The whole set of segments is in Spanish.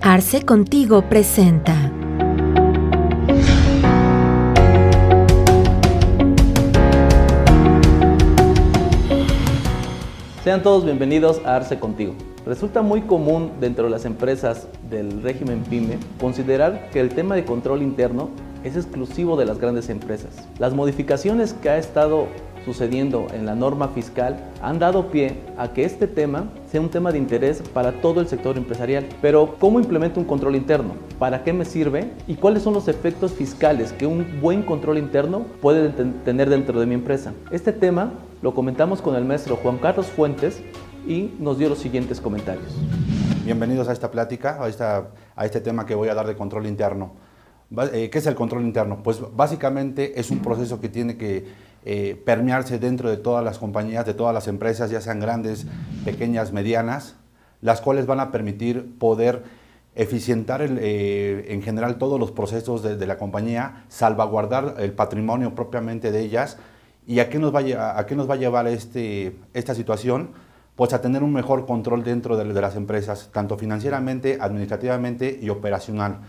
Arce Contigo presenta. Sean todos bienvenidos a Arce Contigo. Resulta muy común dentro de las empresas del régimen PYME considerar que el tema de control interno es exclusivo de las grandes empresas. Las modificaciones que ha estado sucediendo en la norma fiscal han dado pie a que este tema sea un tema de interés para todo el sector empresarial. Pero, ¿cómo implemento un control interno? ¿Para qué me sirve? ¿Y cuáles son los efectos fiscales que un buen control interno puede tener dentro de mi empresa? Este tema lo comentamos con el maestro Juan Carlos Fuentes y nos dio los siguientes comentarios. Bienvenidos a esta plática, a, esta, a este tema que voy a dar de control interno. Eh, ¿Qué es el control interno? Pues básicamente es un proceso que tiene que eh, permearse dentro de todas las compañías, de todas las empresas, ya sean grandes, pequeñas, medianas, las cuales van a permitir poder eficientar eh, en general todos los procesos de, la compañía, salvaguardar el patrimonio propiamente de ellas. ¿Y a qué nos va a, llevar este, esta situación? Pues a tener un mejor control dentro de, de las empresas, tanto financieramente, administrativamente y operacional.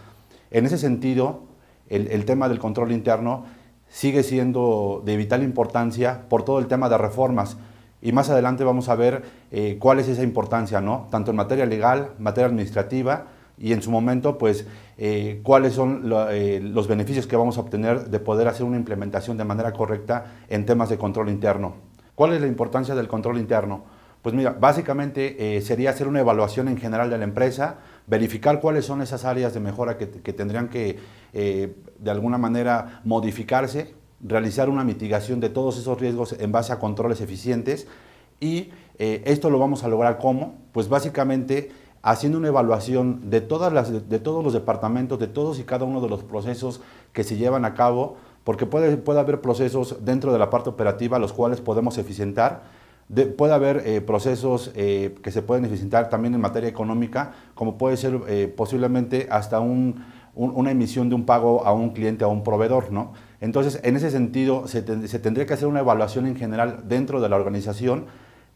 En ese sentido, el, tema del control interno sigue siendo de vital importancia por todo el tema de reformas. Y más adelante vamos a ver eh, cuál es esa importancia, ¿no? Tanto en materia legal, materia administrativa y en su momento, pues, eh, cuáles son eh, los beneficios que vamos a obtener de poder hacer una implementación de manera correcta en temas de control interno. ¿Cuál es la importancia del control interno? Pues mira, básicamente sería hacer una evaluación en general de la empresa, verificar cuáles son esas áreas de mejora que, tendrían que eh, de alguna manera modificarse, realizar una mitigación de todos esos riesgos en base a controles eficientes y eh, esto lo vamos a lograr cómo? Pues básicamente haciendo una evaluación de, todas las, de todos los departamentos, de todos y cada uno de los procesos que se llevan a cabo, porque puede, puede haber procesos dentro de la parte operativa los cuales podemos eficientar, puede haber eh, procesos eh, que se pueden eficientar también en materia económica, como puede ser eh, posiblemente hasta una emisión de un pago a un cliente, a un proveedor. ¿no? Entonces, en ese sentido, se, tendría que hacer una evaluación en general dentro de la organización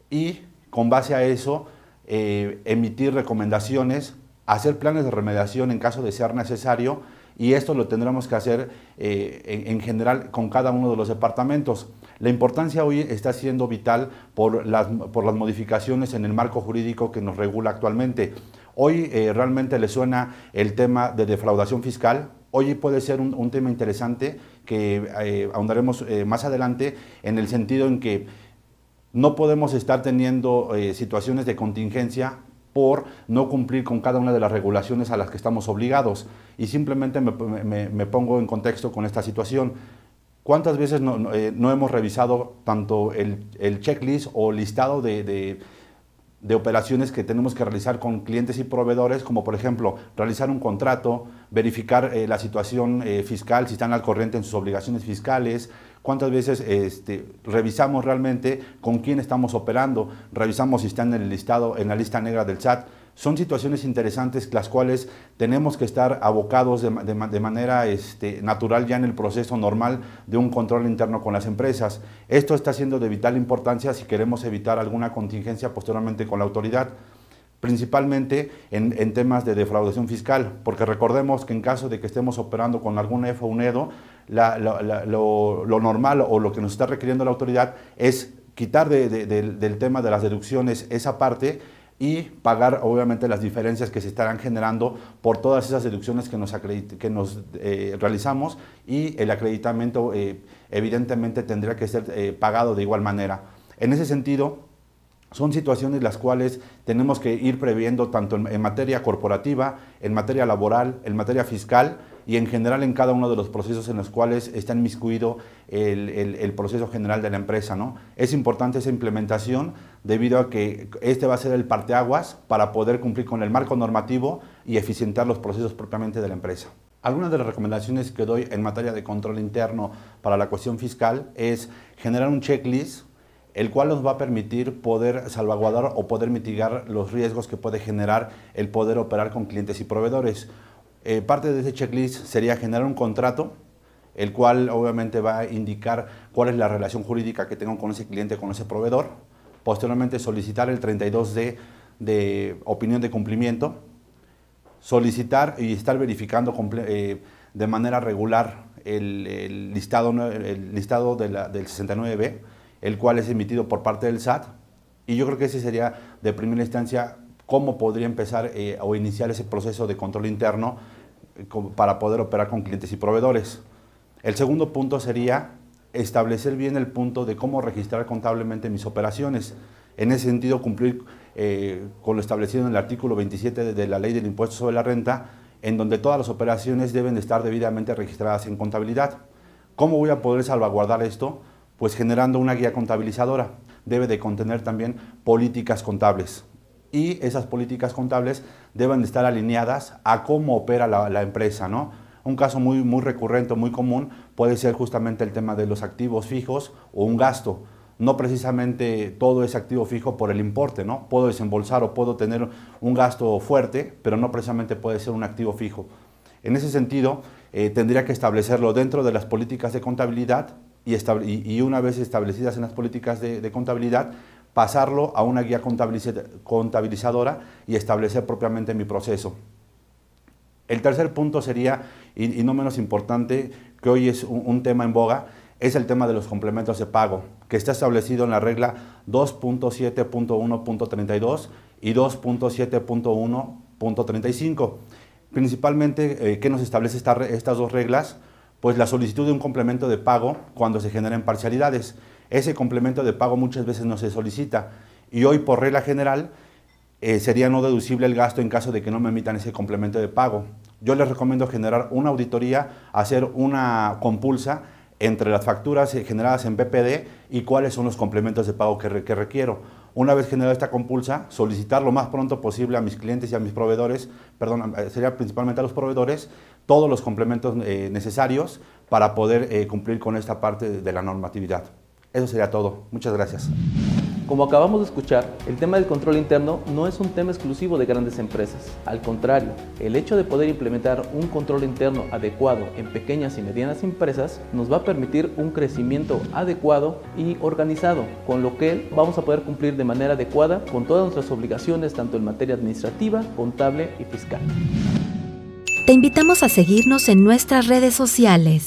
y con base a eso emitir recomendaciones, hacer planes de remediación en caso de ser necesario y esto lo tendremos que hacer eh, en, general con cada uno de los departamentos. La importancia hoy está siendo vital por las, por las modificaciones en el marco jurídico que nos regula actualmente. Hoy eh, realmente le suena el tema de defraudación fiscal. Hoy puede ser un, tema interesante que eh, ahondaremos más adelante en el sentido en que no podemos estar teniendo situaciones de contingencia por no cumplir con cada una de las regulaciones a las que estamos obligados. Y simplemente me, pongo en contexto con esta situación. ¿Cuántas veces no, eh, hemos revisado tanto el, checklist o listado de, operaciones que tenemos que realizar con clientes y proveedores, como por ejemplo realizar un contrato, verificar eh, la situación eh, fiscal, si están al corriente en sus obligaciones fiscales, cuántas veces este, revisamos realmente con quién estamos operando, revisamos si están en el listado, en la lista negra del SAT. Son situaciones interesantes las cuales tenemos que estar abocados de, manera este, natural ya en el proceso normal de un control interno con las empresas. Esto está siendo de vital importancia si queremos evitar alguna contingencia posteriormente con la autoridad principalmente en, temas de defraudación fiscal, porque recordemos que en caso de que estemos operando con algún EFO o un EDO, lo, normal o lo que nos está requiriendo la autoridad es quitar del tema de las deducciones esa parte y pagar obviamente las diferencias que se estarán generando por todas esas deducciones que nos, que nos eh, realizamos y el acreditamiento eh, evidentemente tendría que ser eh, pagado de igual manera. En ese sentido, son situaciones las cuales tenemos que ir previendo tanto en, materia corporativa, en materia laboral, en materia fiscal y en general en cada uno de los procesos en los cuales está inmiscuido el, proceso general de la empresa. ¿no? Es importante esa implementación debido a que este va a ser el parteaguas para poder cumplir con el marco normativo y eficientar los procesos propiamente de la empresa. Algunas de las recomendaciones que doy en materia de control interno para la cuestión fiscal es generar un checklist el cual nos va a permitir poder salvaguardar o poder mitigar los riesgos que puede generar el poder operar con clientes y proveedores. Eh, parte de ese checklist sería generar un contrato, el cual obviamente va a indicar cuál es la relación jurídica que tengo con ese cliente, con ese proveedor. Posteriormente solicitar el 32D de opinión de cumplimiento, solicitar y estar verificando eh, de manera regular el, listado, el listado del 69B, el cual es emitido por parte del SAT. Y yo creo que ese sería de primera instancia cómo podría empezar eh, o iniciar ese proceso de control interno eh, para poder operar con clientes y proveedores. El segundo punto sería establecer bien el punto de cómo registrar contablemente mis operaciones. En ese sentido, cumplir eh, con lo establecido en el artículo 27 de la Ley del Impuesto sobre la Renta, en donde todas las operaciones deben estar debidamente registradas en contabilidad. ¿Cómo voy a poder salvaguardar esto? Pues generando una guía contabilizadora. Debe de contener también políticas contables. Y esas políticas contables deben de estar alineadas a cómo opera la, empresa, ¿no? Un caso muy, muy recurrente, muy común, puede ser justamente el tema de los activos fijos o un gasto. No precisamente todo es activo fijo por el importe, ¿no? Puedo desembolsar o puedo tener un gasto fuerte, pero no precisamente puede ser un activo fijo. En ese sentido, eh, tendría que establecerlo dentro de las políticas de contabilidad y, y, una vez establecidas en las políticas de, de contabilidad, pasarlo a una guía contabilizadora y establecer propiamente mi proceso. El tercer punto sería, y, no menos importante, que hoy es un, tema en boga, es el tema de los complementos de pago, que está establecido en la regla 2.7.1.32 y 2.7.1.35. Principalmente, eh, ¿qué nos establece estas dos reglas? Pues la solicitud de un complemento de pago cuando se generan parcialidades. Ese complemento de pago muchas veces no se solicita y hoy por regla general eh, sería no deducible el gasto en caso de que no me emitan ese complemento de pago. Yo les recomiendo generar una auditoría, hacer una compulsa entre las facturas generadas en BPD y cuáles son los complementos de pago que, requiero. Una vez generada esta compulsa, solicitar lo más pronto posible a mis clientes y a mis proveedores, perdón, eh, sería principalmente a los proveedores, todos los complementos eh, necesarios para poder cumplir con esta parte de la normatividad. Eso sería todo. Muchas gracias. Como acabamos de escuchar, el tema del control interno no es un tema exclusivo de grandes empresas. Al contrario, el hecho de poder implementar un control interno adecuado en pequeñas y medianas empresas nos va a permitir un crecimiento adecuado y organizado, con lo que vamos a poder cumplir de manera adecuada con todas nuestras obligaciones tanto en materia administrativa, contable y fiscal. Te invitamos a seguirnos en nuestras redes sociales.